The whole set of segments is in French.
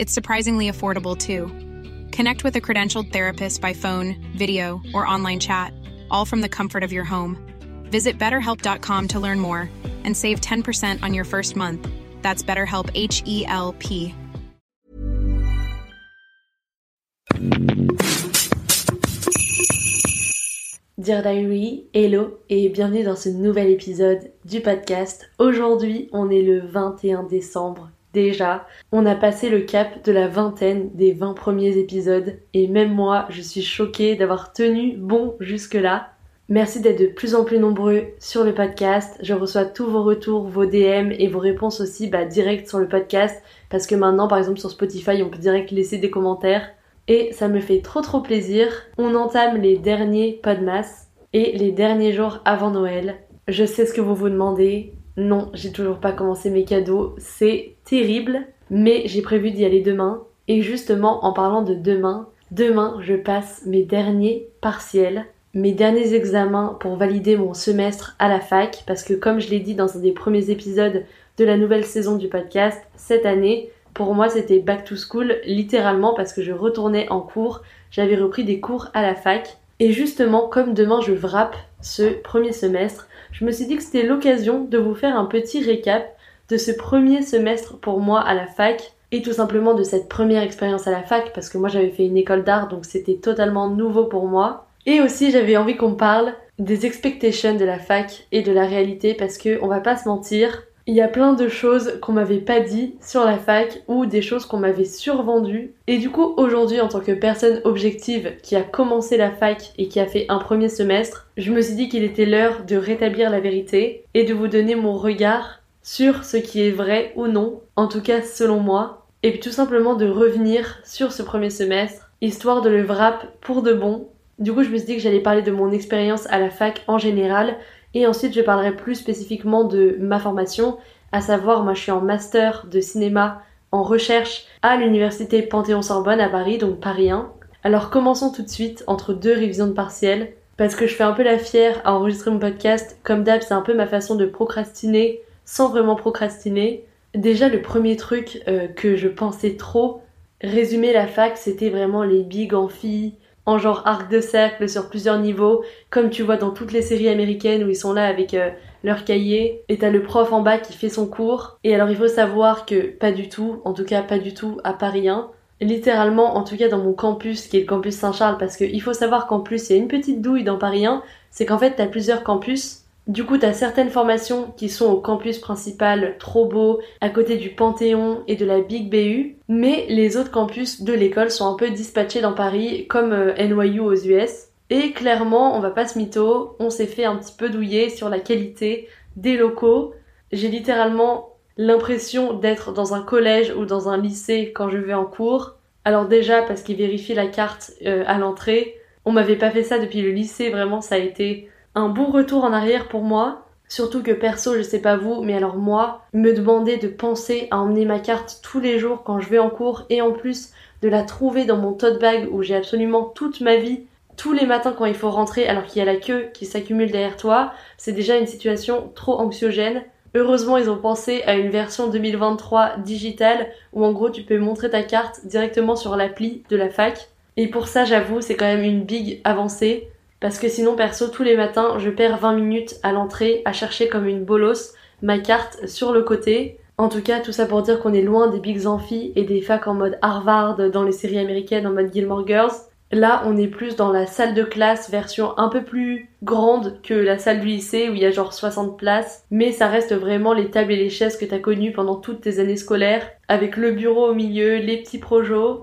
It's surprisingly affordable too. Connect with a credentialed therapist by phone, video, or online chat, all from the comfort of your home. Visit betterhelp.com to learn more and save 10% on your first month. That's BetterHelp H E L P. Dear Diary, hello et bienvenue dans ce nouvel épisode du podcast. Aujourd'hui, on est le 21 décembre. Déjà, on a passé le cap de la vingtaine des 20 premiers épisodes et même moi, je suis choquée d'avoir tenu bon jusque-là. Merci d'être de plus en plus nombreux sur le podcast. Je reçois tous vos retours, vos DM et vos réponses aussi bah, direct sur le podcast parce que maintenant, par exemple, sur Spotify, on peut direct laisser des commentaires et ça me fait trop trop plaisir. On entame les derniers Podmas et les derniers jours avant Noël. Je sais ce que vous vous demandez. Non, j'ai toujours pas commencé mes cadeaux. C'est terrible, mais j'ai prévu d'y aller demain. Et justement, en parlant de demain, demain, je passe mes derniers partiels, mes derniers examens pour valider mon semestre à la fac, parce que comme je l'ai dit dans un des premiers épisodes de la nouvelle saison du podcast, cette année, pour moi, c'était back to school, littéralement, parce que je retournais en cours, j'avais repris des cours à la fac. Et justement, comme demain je vrappe ce premier semestre, je me suis dit que c'était l'occasion de vous faire un petit récap de ce premier semestre pour moi à la fac et tout simplement de cette première expérience à la fac parce que moi j'avais fait une école d'art donc c'était totalement nouveau pour moi. Et aussi j'avais envie qu'on parle des expectations de la fac et de la réalité parce que on va pas se mentir, il y a plein de choses qu'on m'avait pas dit sur la fac ou des choses qu'on m'avait survendues. Et du coup, aujourd'hui, en tant que personne objective qui a commencé la fac et qui a fait un premier semestre, je me suis dit qu'il était l'heure de rétablir la vérité et de vous donner mon regard sur ce qui est vrai ou non, en tout cas selon moi, et puis tout simplement de revenir sur ce premier semestre, histoire de le wrap pour de bon. Du coup, je me suis dit que j'allais parler de mon expérience à la fac en général et ensuite, je parlerai plus spécifiquement de ma formation, à savoir, moi je suis en master de cinéma en recherche à l'université Panthéon-Sorbonne à Paris, donc Paris 1. Alors commençons tout de suite entre deux révisions de partiel, parce que je fais un peu la fière à enregistrer mon podcast. Comme d'hab, c'est un peu ma façon de procrastiner sans vraiment procrastiner. Déjà, le premier truc euh, que je pensais trop, résumer la fac, c'était vraiment les big amphi, en genre arc de cercle sur plusieurs niveaux, comme tu vois dans toutes les séries américaines où ils sont là avec euh, leur cahier, et t'as le prof en bas qui fait son cours. Et alors il faut savoir que pas du tout, en tout cas pas du tout à Paris 1. Littéralement, en tout cas dans mon campus, qui est le campus Saint-Charles, parce qu'il faut savoir qu'en plus il y a une petite douille dans Paris 1, c'est qu'en fait t'as plusieurs campus, du coup, t'as certaines formations qui sont au campus principal, trop beau, à côté du Panthéon et de la Big BU, mais les autres campus de l'école sont un peu dispatchés dans Paris, comme euh, NYU aux US. Et clairement, on va pas se mytho, on s'est fait un petit peu douiller sur la qualité des locaux. J'ai littéralement l'impression d'être dans un collège ou dans un lycée quand je vais en cours. Alors déjà parce qu'ils vérifient la carte euh, à l'entrée, on m'avait pas fait ça depuis le lycée, vraiment ça a été un bon retour en arrière pour moi. Surtout que perso, je sais pas vous, mais alors moi, me demander de penser à emmener ma carte tous les jours quand je vais en cours et en plus de la trouver dans mon tote bag où j'ai absolument toute ma vie tous les matins quand il faut rentrer alors qu'il y a la queue qui s'accumule derrière toi, c'est déjà une situation trop anxiogène. Heureusement, ils ont pensé à une version 2023 digitale où en gros tu peux montrer ta carte directement sur l'appli de la fac. Et pour ça, j'avoue, c'est quand même une big avancée. Parce que sinon, perso, tous les matins, je perds 20 minutes à l'entrée à chercher comme une bolos ma carte sur le côté. En tout cas, tout ça pour dire qu'on est loin des bigs amphis et des facs en mode Harvard dans les séries américaines en mode Gilmore Girls. Là, on est plus dans la salle de classe version un peu plus grande que la salle du lycée où il y a genre 60 places, mais ça reste vraiment les tables et les chaises que t'as connues pendant toutes tes années scolaires, avec le bureau au milieu, les petits projets.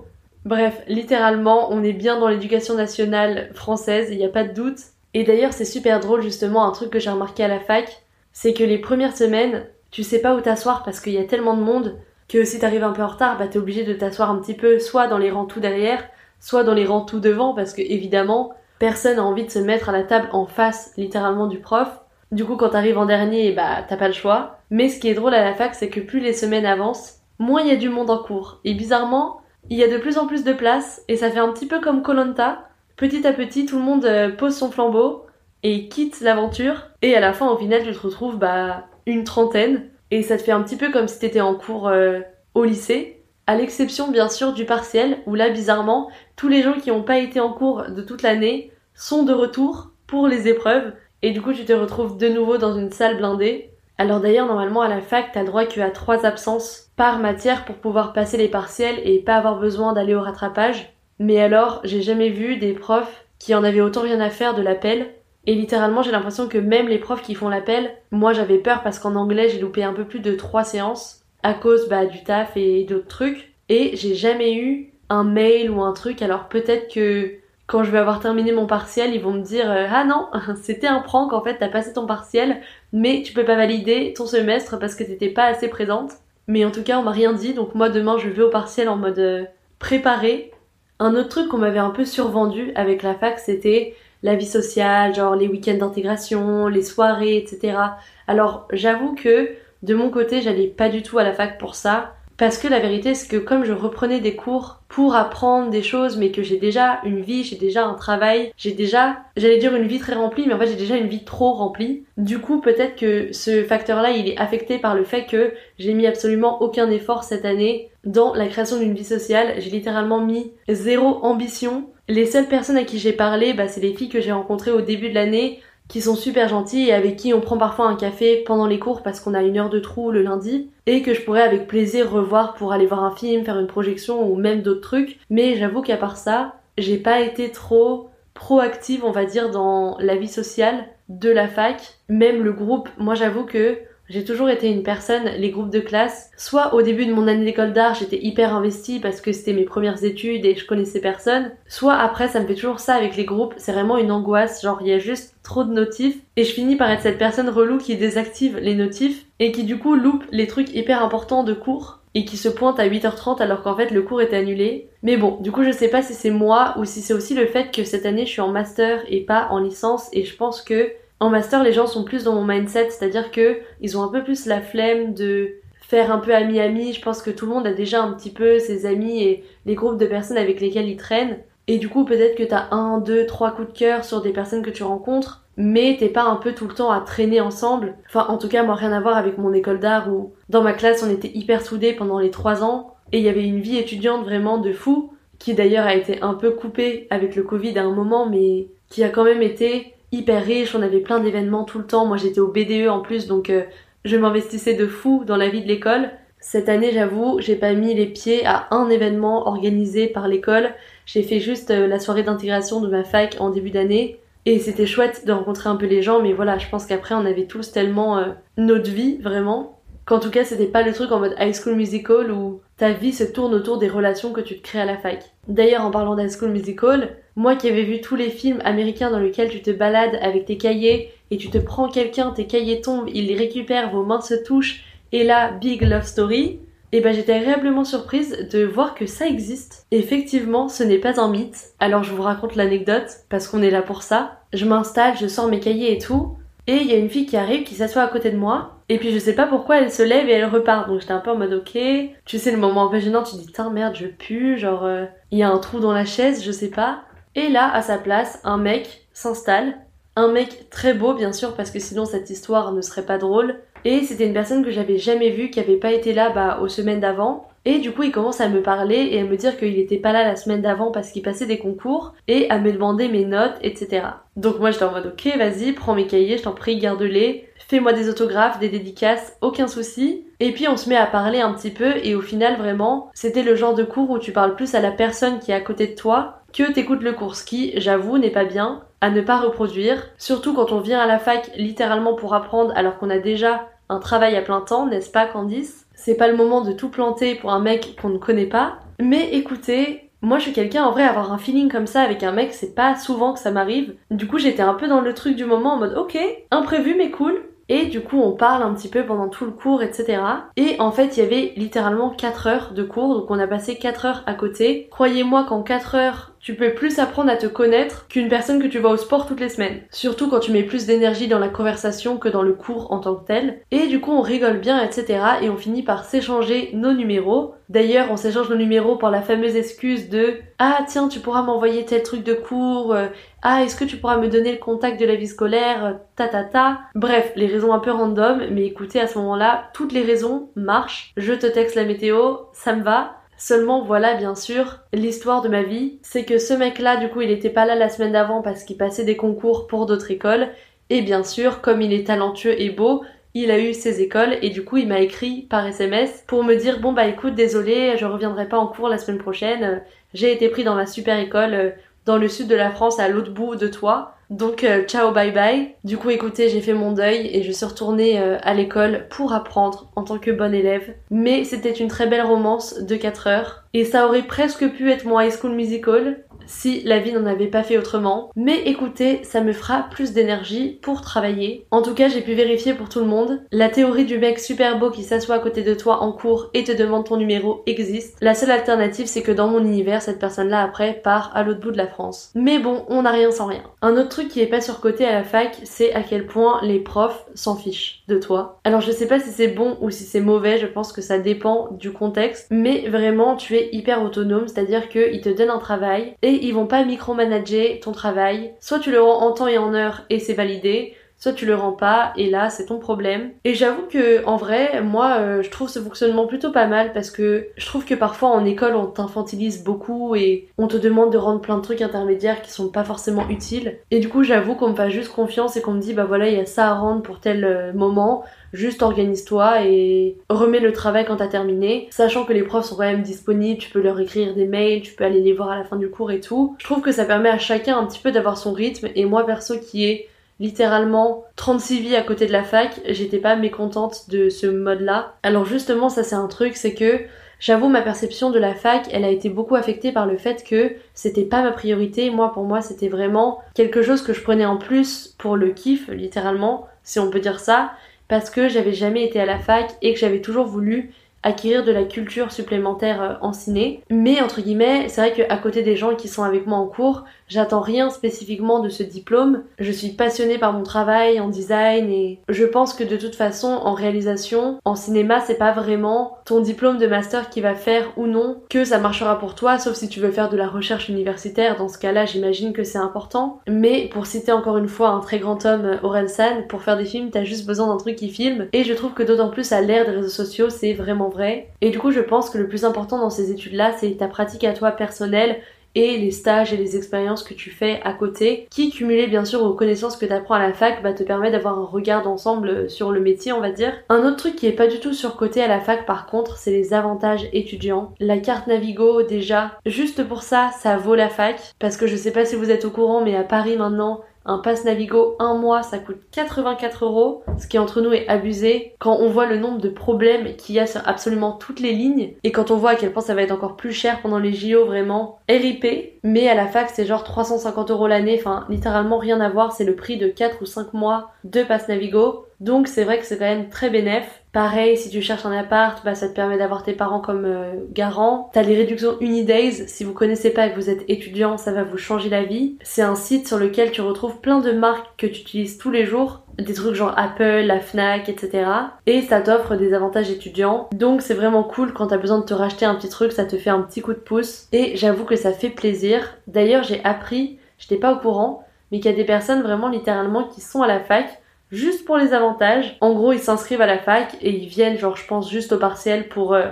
Bref, littéralement, on est bien dans l'éducation nationale française, il n'y a pas de doute. Et d'ailleurs, c'est super drôle justement, un truc que j'ai remarqué à la fac, c'est que les premières semaines, tu sais pas où t'asseoir parce qu'il y a tellement de monde que si t'arrives un peu en retard, bah t'es obligé de t'asseoir un petit peu soit dans les rangs tout derrière, soit dans les rangs tout devant parce que évidemment personne n'a envie de se mettre à la table en face littéralement du prof. Du coup quand t'arrives en dernier bah t'as pas le choix. Mais ce qui est drôle à la fac c'est que plus les semaines avancent, moins il y a du monde en cours. Et bizarrement, il y a de plus en plus de place et ça fait un petit peu comme Colanta. Petit à petit tout le monde euh, pose son flambeau et quitte l'aventure et à la fin au final tu te retrouves bah une trentaine et ça te fait un petit peu comme si t'étais en cours euh, au lycée à l'exception bien sûr du partiel, où là bizarrement, tous les gens qui n'ont pas été en cours de toute l'année sont de retour pour les épreuves, et du coup tu te retrouves de nouveau dans une salle blindée. Alors d'ailleurs normalement à la fac t'as droit qu'à trois absences par matière pour pouvoir passer les partiels et pas avoir besoin d'aller au rattrapage. Mais alors j'ai jamais vu des profs qui en avaient autant rien à faire de l'appel. Et littéralement j'ai l'impression que même les profs qui font l'appel, moi j'avais peur parce qu'en anglais j'ai loupé un peu plus de trois séances à cause bah, du taf et d'autres trucs. Et j'ai jamais eu un mail ou un truc. Alors peut-être que quand je vais avoir terminé mon partiel, ils vont me dire euh, ah non, c'était un prank en fait, t'as passé ton partiel, mais tu peux pas valider ton semestre parce que t'étais pas assez présente. Mais en tout cas, on m'a rien dit, donc moi demain je vais au partiel en mode euh, préparé. Un autre truc qu'on m'avait un peu survendu avec la fac, c'était la vie sociale, genre les week-ends d'intégration, les soirées, etc. Alors j'avoue que de mon côté, j'allais pas du tout à la fac pour ça. Parce que la vérité, c'est que comme je reprenais des cours pour apprendre des choses, mais que j'ai déjà une vie, j'ai déjà un travail, j'ai déjà, j'allais dire une vie très remplie, mais en fait j'ai déjà une vie trop remplie. Du coup, peut-être que ce facteur-là, il est affecté par le fait que j'ai mis absolument aucun effort cette année dans la création d'une vie sociale. J'ai littéralement mis zéro ambition. Les seules personnes à qui j'ai parlé, bah, c'est les filles que j'ai rencontrées au début de l'année qui sont super gentils et avec qui on prend parfois un café pendant les cours parce qu'on a une heure de trou le lundi et que je pourrais avec plaisir revoir pour aller voir un film, faire une projection ou même d'autres trucs. Mais j'avoue qu'à part ça, j'ai pas été trop proactive, on va dire, dans la vie sociale de la fac. Même le groupe, moi j'avoue que j'ai toujours été une personne, les groupes de classe, soit au début de mon année d'école d'art, j'étais hyper investie parce que c'était mes premières études et je connaissais personne, soit après ça me fait toujours ça avec les groupes, c'est vraiment une angoisse, genre il y a juste trop de notifs et je finis par être cette personne relou qui désactive les notifs et qui du coup loupe les trucs hyper importants de cours et qui se pointe à 8h30 alors qu'en fait le cours était annulé. Mais bon, du coup je sais pas si c'est moi ou si c'est aussi le fait que cette année je suis en master et pas en licence et je pense que en master, les gens sont plus dans mon mindset, c'est-à-dire que ils ont un peu plus la flemme de faire un peu ami-ami. Je pense que tout le monde a déjà un petit peu ses amis et les groupes de personnes avec lesquels ils traînent. Et du coup, peut-être que t'as un, deux, trois coups de cœur sur des personnes que tu rencontres, mais t'es pas un peu tout le temps à traîner ensemble. Enfin, en tout cas, moi, rien à voir avec mon école d'art où dans ma classe, on était hyper soudés pendant les trois ans et il y avait une vie étudiante vraiment de fou qui d'ailleurs a été un peu coupée avec le Covid à un moment, mais qui a quand même été hyper riche, on avait plein d'événements tout le temps. Moi j'étais au BDE en plus, donc euh, je m'investissais de fou dans la vie de l'école. Cette année, j'avoue, j'ai pas mis les pieds à un événement organisé par l'école. J'ai fait juste euh, la soirée d'intégration de ma fac en début d'année. Et c'était chouette de rencontrer un peu les gens, mais voilà, je pense qu'après on avait tous tellement euh, notre vie, vraiment, qu'en tout cas c'était pas le truc en mode high school musical où ta vie se tourne autour des relations que tu crées à la fac. D'ailleurs, en parlant d'high school musical, moi qui avais vu tous les films américains dans lesquels tu te balades avec tes cahiers et tu te prends quelqu'un, tes cahiers tombent, il les récupère, vos mains se touchent, et là, big love story, et eh ben j'étais agréablement surprise de voir que ça existe. Effectivement, ce n'est pas un mythe. Alors je vous raconte l'anecdote, parce qu'on est là pour ça. Je m'installe, je sors mes cahiers et tout, et il y a une fille qui arrive, qui s'assoit à côté de moi, et puis je sais pas pourquoi elle se lève et elle repart. Donc j'étais un peu en mode ok. Tu sais le moment un peu gênant, tu dis tiens merde je pue, genre euh, il y a un trou dans la chaise, je sais pas. Et là à sa place, un mec s'installe. Un mec très beau bien sûr parce que sinon cette histoire ne serait pas drôle. Et c'était une personne que j'avais jamais vue, qui avait pas été là bah, aux semaines d'avant. Et du coup, il commence à me parler et à me dire qu'il était pas là la semaine d'avant parce qu'il passait des concours et à me demander mes notes, etc. Donc moi, j'étais en mode ok, vas-y, prends mes cahiers, je t'en prie, garde-les, fais-moi des autographes, des dédicaces, aucun souci. Et puis on se met à parler un petit peu et au final, vraiment, c'était le genre de cours où tu parles plus à la personne qui est à côté de toi que t'écoutes le cours, qui, j'avoue, n'est pas bien, à ne pas reproduire, surtout quand on vient à la fac littéralement pour apprendre alors qu'on a déjà un travail à plein temps, n'est-ce pas Candice? C'est pas le moment de tout planter pour un mec qu'on ne connaît pas. Mais écoutez, moi je suis quelqu'un en vrai avoir un feeling comme ça avec un mec, c'est pas souvent que ça m'arrive. Du coup j'étais un peu dans le truc du moment en mode ok, imprévu mais cool. Et du coup, on parle un petit peu pendant tout le cours, etc. Et en fait, il y avait littéralement 4 heures de cours, donc on a passé 4 heures à côté. Croyez-moi qu'en 4 heures, tu peux plus apprendre à te connaître qu'une personne que tu vois au sport toutes les semaines. Surtout quand tu mets plus d'énergie dans la conversation que dans le cours en tant que tel. Et du coup, on rigole bien, etc. Et on finit par s'échanger nos numéros. D'ailleurs, on s'échange nos numéros par la fameuse excuse de Ah tiens, tu pourras m'envoyer tel truc de cours. Euh, ah, est-ce que tu pourras me donner le contact de la vie scolaire Ta ta ta. Bref, les raisons un peu random, mais écoutez, à ce moment-là, toutes les raisons marchent. Je te texte la météo, ça me va. Seulement voilà bien sûr l'histoire de ma vie, c'est que ce mec là du coup il était pas là la semaine d'avant parce qu'il passait des concours pour d'autres écoles. Et bien sûr comme il est talentueux et beau, il a eu ses écoles et du coup il m'a écrit par SMS pour me dire bon bah écoute désolé je reviendrai pas en cours la semaine prochaine, j'ai été pris dans ma super école euh, dans le sud de la France à l'autre bout de toi donc euh, ciao bye bye. Du coup écoutez, j'ai fait mon deuil et je suis retournée euh, à l'école pour apprendre en tant que bonne élève. Mais c'était une très belle romance de 4 heures et ça aurait presque pu être mon high school musical si la vie n'en avait pas fait autrement. Mais écoutez, ça me fera plus d'énergie pour travailler. En tout cas, j'ai pu vérifier pour tout le monde. La théorie du mec super beau qui s'assoit à côté de toi en cours et te demande ton numéro existe. La seule alternative, c'est que dans mon univers, cette personne-là après part à l'autre bout de la France. Mais bon, on n'a rien sans rien. Un autre qui est pas surcoté à la fac, c'est à quel point les profs s'en fichent de toi. Alors je sais pas si c'est bon ou si c'est mauvais, je pense que ça dépend du contexte, mais vraiment tu es hyper autonome, c'est-à-dire qu'ils te donnent un travail et ils vont pas micromanager ton travail. Soit tu le rends en temps et en heure et c'est validé, soit tu le rends pas et là c'est ton problème. Et j'avoue que en vrai, moi euh, je trouve ce fonctionnement plutôt pas mal parce que je trouve que parfois en école on t'infantilise beaucoup et on te demande de rendre plein de trucs intermédiaires qui sont pas forcément utiles. Et du coup j'avoue qu'on me fait juste confiance et qu'on me dit bah voilà il y a ça à rendre pour tel euh, moment, Juste organise-toi et remets le travail quand t'as terminé, sachant que les profs sont quand même disponibles, tu peux leur écrire des mails, tu peux aller les voir à la fin du cours et tout. Je trouve que ça permet à chacun un petit peu d'avoir son rythme et moi perso qui est littéralement 36 vies à côté de la fac, j'étais pas mécontente de ce mode-là. Alors justement, ça c'est un truc, c'est que j'avoue ma perception de la fac, elle a été beaucoup affectée par le fait que c'était pas ma priorité. Moi, pour moi, c'était vraiment quelque chose que je prenais en plus pour le kiff, littéralement, si on peut dire ça parce que j'avais jamais été à la fac et que j'avais toujours voulu acquérir de la culture supplémentaire euh, en ciné. Mais entre guillemets, c'est vrai qu'à côté des gens qui sont avec moi en cours, J'attends rien spécifiquement de ce diplôme. Je suis passionnée par mon travail en design et je pense que de toute façon, en réalisation, en cinéma, c'est pas vraiment ton diplôme de master qui va faire ou non que ça marchera pour toi, sauf si tu veux faire de la recherche universitaire. Dans ce cas-là, j'imagine que c'est important. Mais pour citer encore une fois un très grand homme, Orelsan, pour faire des films, t'as juste besoin d'un truc qui filme. Et je trouve que d'autant plus à l'ère des réseaux sociaux, c'est vraiment vrai. Et du coup, je pense que le plus important dans ces études-là, c'est ta pratique à toi personnelle et les stages et les expériences que tu fais à côté, qui cumulés bien sûr aux connaissances que tu apprends à la fac, bah, te permet d'avoir un regard d'ensemble sur le métier, on va dire. Un autre truc qui est pas du tout surcoté à la fac par contre, c'est les avantages étudiants. La carte Navigo déjà, juste pour ça, ça vaut la fac, parce que je sais pas si vous êtes au courant, mais à Paris maintenant, un pass Navigo un mois, ça coûte 84 euros, ce qui entre nous est abusé. Quand on voit le nombre de problèmes qu'il y a sur absolument toutes les lignes, et quand on voit à quel point ça va être encore plus cher pendant les JO, vraiment RIP. Mais à la fac, c'est genre 350 euros l'année, enfin littéralement rien à voir, c'est le prix de 4 ou 5 mois de pass Navigo. Donc c'est vrai que c'est quand même très bénéf. Pareil, si tu cherches un appart, bah ça te permet d'avoir tes parents comme euh, garant. T'as les réductions Unidays, si vous connaissez pas et que vous êtes étudiant, ça va vous changer la vie. C'est un site sur lequel tu retrouves plein de marques que tu utilises tous les jours des trucs genre Apple, la Fnac, etc. Et ça t'offre des avantages étudiants. Donc c'est vraiment cool quand t'as besoin de te racheter un petit truc, ça te fait un petit coup de pouce. Et j'avoue que ça fait plaisir. D'ailleurs j'ai appris, j'étais pas au courant, mais qu'il y a des personnes vraiment littéralement qui sont à la fac juste pour les avantages. En gros, ils s'inscrivent à la fac et ils viennent, genre, je pense, juste au partiel pour euh,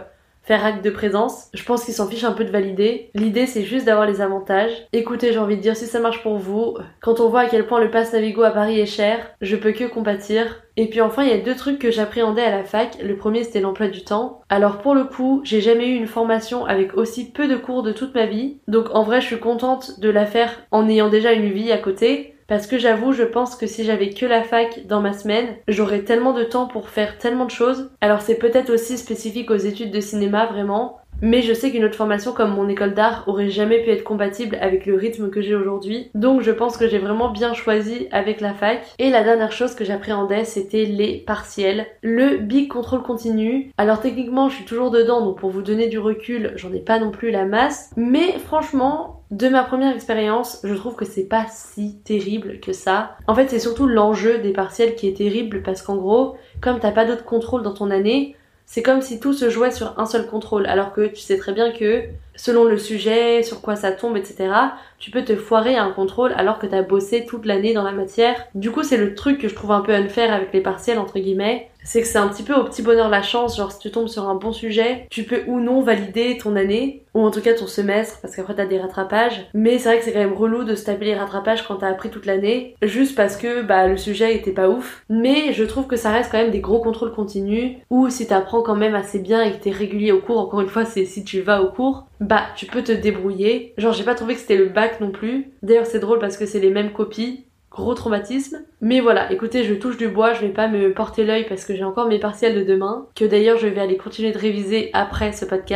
faire acte de présence. Je pense qu'ils s'en fichent un peu de valider. L'idée, c'est juste d'avoir les avantages. Écoutez, j'ai envie de dire, si ça marche pour vous, quand on voit à quel point le pass Navigo à Paris est cher, je peux que compatir. Et puis enfin, il y a deux trucs que j'appréhendais à la fac. Le premier, c'était l'emploi du temps. Alors pour le coup, j'ai jamais eu une formation avec aussi peu de cours de toute ma vie. Donc en vrai, je suis contente de la faire en ayant déjà une vie à côté. Parce que j'avoue, je pense que si j'avais que la fac dans ma semaine, j'aurais tellement de temps pour faire tellement de choses. Alors c'est peut-être aussi spécifique aux études de cinéma vraiment, mais je sais qu'une autre formation comme mon école d'art aurait jamais pu être compatible avec le rythme que j'ai aujourd'hui. Donc je pense que j'ai vraiment bien choisi avec la fac. Et la dernière chose que j'appréhendais, c'était les partiels. Le big contrôle continu. Alors techniquement, je suis toujours dedans, donc pour vous donner du recul, j'en ai pas non plus la masse. Mais franchement, de ma première expérience, je trouve que c'est pas si terrible que ça. En fait, c'est surtout l'enjeu des partiels qui est terrible parce qu'en gros, comme t'as pas d'autre contrôle dans ton année, c'est comme si tout se jouait sur un seul contrôle, alors que tu sais très bien que selon le sujet, sur quoi ça tombe, etc., tu peux te foirer à un contrôle alors que t'as bossé toute l'année dans la matière. Du coup, c'est le truc que je trouve un peu unfair avec les partiels, entre guillemets, c'est que c'est un petit peu au petit bonheur la chance, genre si tu tombes sur un bon sujet, tu peux ou non valider ton année, ou en tout cas ton semestre, parce qu'après t'as des rattrapages. Mais c'est vrai que c'est quand même relou de se taper les rattrapages quand t'as appris toute l'année, juste parce que bah le sujet était pas ouf. Mais je trouve que ça reste quand même des gros contrôles continus, ou si t'apprends quand même assez bien et que t'es régulier au cours, encore une fois c'est si tu vas au cours, bah tu peux te débrouiller. Genre j'ai pas trouvé que c'était le bac non plus. D'ailleurs c'est drôle parce que c'est les mêmes copies, gros traumatisme. Mais voilà, écoutez, je touche du bois, je vais pas me porter l'œil parce que j'ai encore mes partiels de demain, que d'ailleurs je vais aller continuer de réviser après ce podcast.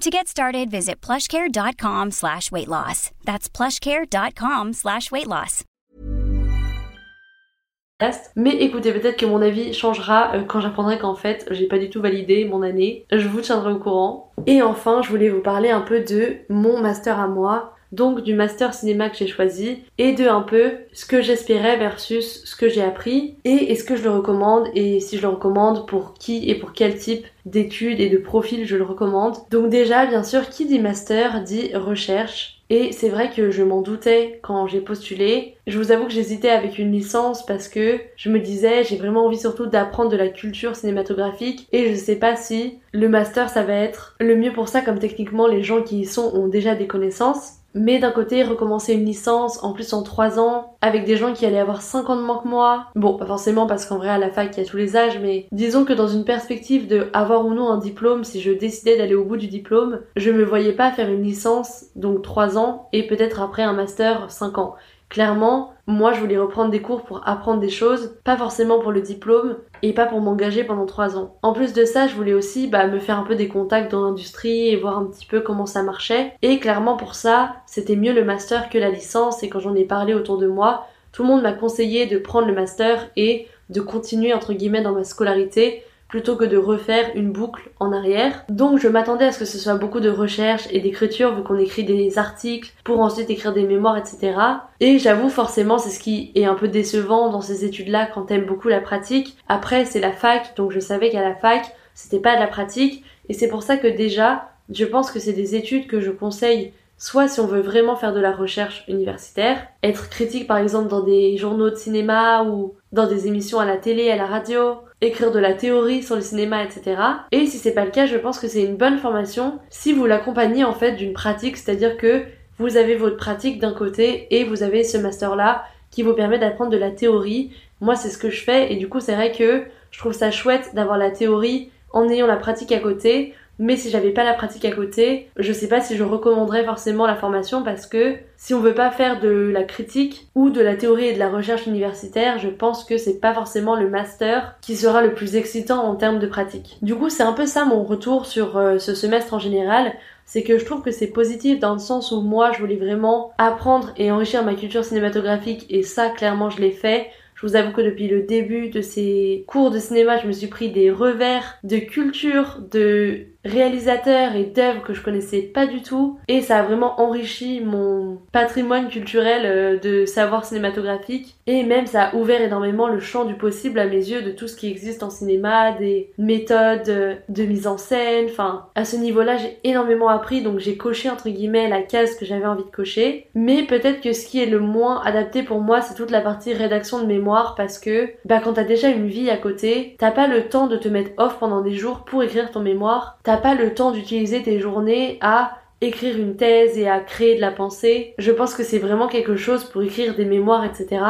To get started, visit plushcare.com slash weight loss. That's plushcare.com slash weight loss. Mais écoutez, peut-être que mon avis changera euh, quand j'apprendrai qu'en fait, j'ai pas du tout validé mon année. Je vous tiendrai au courant. Et enfin, je voulais vous parler un peu de mon master à moi. Donc du master cinéma que j'ai choisi et de un peu ce que j'espérais versus ce que j'ai appris et est-ce que je le recommande et si je le recommande pour qui et pour quel type d'études et de profils je le recommande. Donc déjà bien sûr qui dit master dit recherche et c'est vrai que je m'en doutais quand j'ai postulé. Je vous avoue que j'hésitais avec une licence parce que je me disais j'ai vraiment envie surtout d'apprendre de la culture cinématographique et je sais pas si le master ça va être le mieux pour ça comme techniquement les gens qui y sont ont déjà des connaissances. Mais d'un côté, recommencer une licence, en plus en 3 ans, avec des gens qui allaient avoir 5 ans de moins que moi. Bon, pas forcément parce qu'en vrai à la fac il y a tous les âges, mais disons que dans une perspective de avoir ou non un diplôme, si je décidais d'aller au bout du diplôme, je me voyais pas faire une licence, donc 3 ans, et peut-être après un master 5 ans. Clairement, moi je voulais reprendre des cours pour apprendre des choses, pas forcément pour le diplôme et pas pour m'engager pendant trois ans. En plus de ça, je voulais aussi bah, me faire un peu des contacts dans l'industrie et voir un petit peu comment ça marchait. Et clairement pour ça, c'était mieux le master que la licence et quand j'en ai parlé autour de moi, tout le monde m'a conseillé de prendre le master et de continuer entre guillemets dans ma scolarité plutôt que de refaire une boucle en arrière. Donc je m'attendais à ce que ce soit beaucoup de recherche et d'écriture vu qu'on écrit des articles pour ensuite écrire des mémoires, etc. Et j'avoue forcément c'est ce qui est un peu décevant dans ces études-là quand t'aimes beaucoup la pratique. Après c'est la fac, donc je savais qu'à la fac c'était pas de la pratique et c'est pour ça que déjà je pense que c'est des études que je conseille soit si on veut vraiment faire de la recherche universitaire, être critique par exemple dans des journaux de cinéma ou dans des émissions à la télé, à la radio, écrire de la théorie sur le cinéma, etc. Et si c'est pas le cas, je pense que c'est une bonne formation si vous l'accompagnez en fait d'une pratique, c'est-à-dire que vous avez votre pratique d'un côté et vous avez ce master là qui vous permet d'apprendre de la théorie. Moi, c'est ce que je fais et du coup, c'est vrai que je trouve ça chouette d'avoir la théorie en ayant la pratique à côté. Mais si j'avais pas la pratique à côté, je sais pas si je recommanderais forcément la formation parce que si on veut pas faire de la critique ou de la théorie et de la recherche universitaire, je pense que c'est pas forcément le master qui sera le plus excitant en termes de pratique. Du coup, c'est un peu ça mon retour sur euh, ce semestre en général c'est que je trouve que c'est positif dans le sens où moi je voulais vraiment apprendre et enrichir ma culture cinématographique et ça clairement je l'ai fait. Je vous avoue que depuis le début de ces cours de cinéma, je me suis pris des revers de culture, de réalisateurs et d'œuvres que je connaissais pas du tout. Et ça a vraiment enrichi mon patrimoine culturel euh, de savoir cinématographique. Et même ça a ouvert énormément le champ du possible à mes yeux de tout ce qui existe en cinéma, des méthodes euh, de mise en scène, enfin à ce niveau-là j'ai énormément appris. Donc j'ai coché entre guillemets la case que j'avais envie de cocher. Mais peut-être que ce qui est le moins adapté pour moi c'est toute la partie rédaction de mémoire. Parce que bah quand t'as déjà une vie à côté t'as pas le temps de te mettre off pendant des jours pour écrire ton mémoire t'as pas le temps d'utiliser tes journées à écrire une thèse et à créer de la pensée. Je pense que c'est vraiment quelque chose pour écrire des mémoires, etc.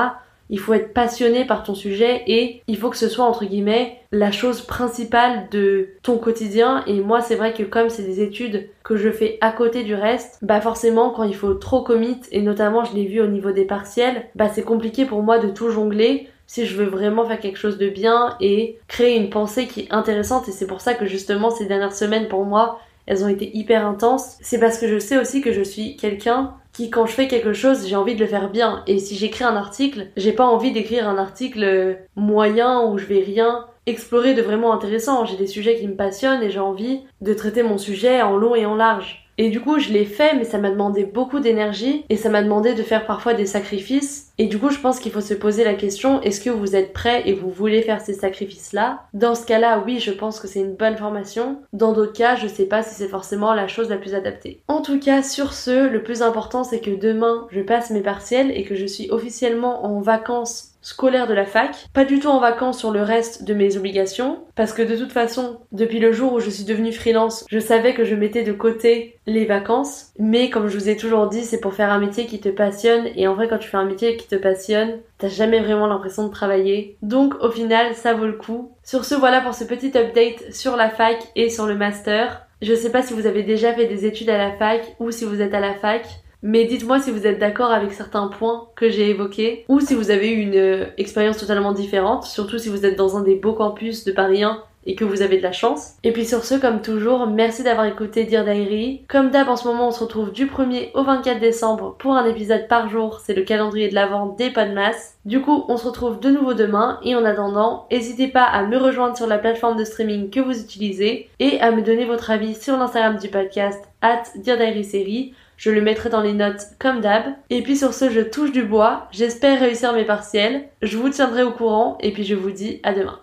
Il faut être passionné par ton sujet et il faut que ce soit entre guillemets la chose principale de ton quotidien. Et moi, c'est vrai que comme c'est des études que je fais à côté du reste, bah forcément quand il faut trop commit et notamment je l'ai vu au niveau des partiels, bah c'est compliqué pour moi de tout jongler si je veux vraiment faire quelque chose de bien et créer une pensée qui est intéressante et c'est pour ça que justement ces dernières semaines pour moi elles ont été hyper intenses. C'est parce que je sais aussi que je suis quelqu'un qui quand je fais quelque chose j'ai envie de le faire bien et si j'écris un article j'ai pas envie d'écrire un article moyen où je vais rien explorer de vraiment intéressant. J'ai des sujets qui me passionnent et j'ai envie de traiter mon sujet en long et en large. Et du coup, je l'ai fait, mais ça m'a demandé beaucoup d'énergie et ça m'a demandé de faire parfois des sacrifices. Et du coup, je pense qu'il faut se poser la question, est-ce que vous êtes prêt et vous voulez faire ces sacrifices-là? Dans ce cas-là, oui, je pense que c'est une bonne formation. Dans d'autres cas, je sais pas si c'est forcément la chose la plus adaptée. En tout cas, sur ce, le plus important, c'est que demain, je passe mes partiels et que je suis officiellement en vacances scolaire de la fac, pas du tout en vacances sur le reste de mes obligations, parce que de toute façon, depuis le jour où je suis devenue freelance, je savais que je mettais de côté les vacances, mais comme je vous ai toujours dit, c'est pour faire un métier qui te passionne, et en vrai quand tu fais un métier qui te passionne, t'as jamais vraiment l'impression de travailler, donc au final ça vaut le coup. Sur ce voilà pour ce petit update sur la fac et sur le master. Je sais pas si vous avez déjà fait des études à la fac ou si vous êtes à la fac. Mais dites-moi si vous êtes d'accord avec certains points que j'ai évoqués ou si vous avez eu une euh, expérience totalement différente, surtout si vous êtes dans un des beaux campus de Paris 1 et que vous avez de la chance. Et puis sur ce, comme toujours, merci d'avoir écouté Dear Diary. Comme d'hab, en ce moment, on se retrouve du 1er au 24 décembre pour un épisode par jour. C'est le calendrier de la vente des masse. Du coup, on se retrouve de nouveau demain et en attendant, n'hésitez pas à me rejoindre sur la plateforme de streaming que vous utilisez et à me donner votre avis sur l'Instagram du podcast at Dear Diary Série je le mettrai dans les notes comme d'hab. Et puis sur ce, je touche du bois. J'espère réussir mes partiels. Je vous tiendrai au courant et puis je vous dis à demain.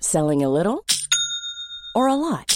Selling a little or a lot?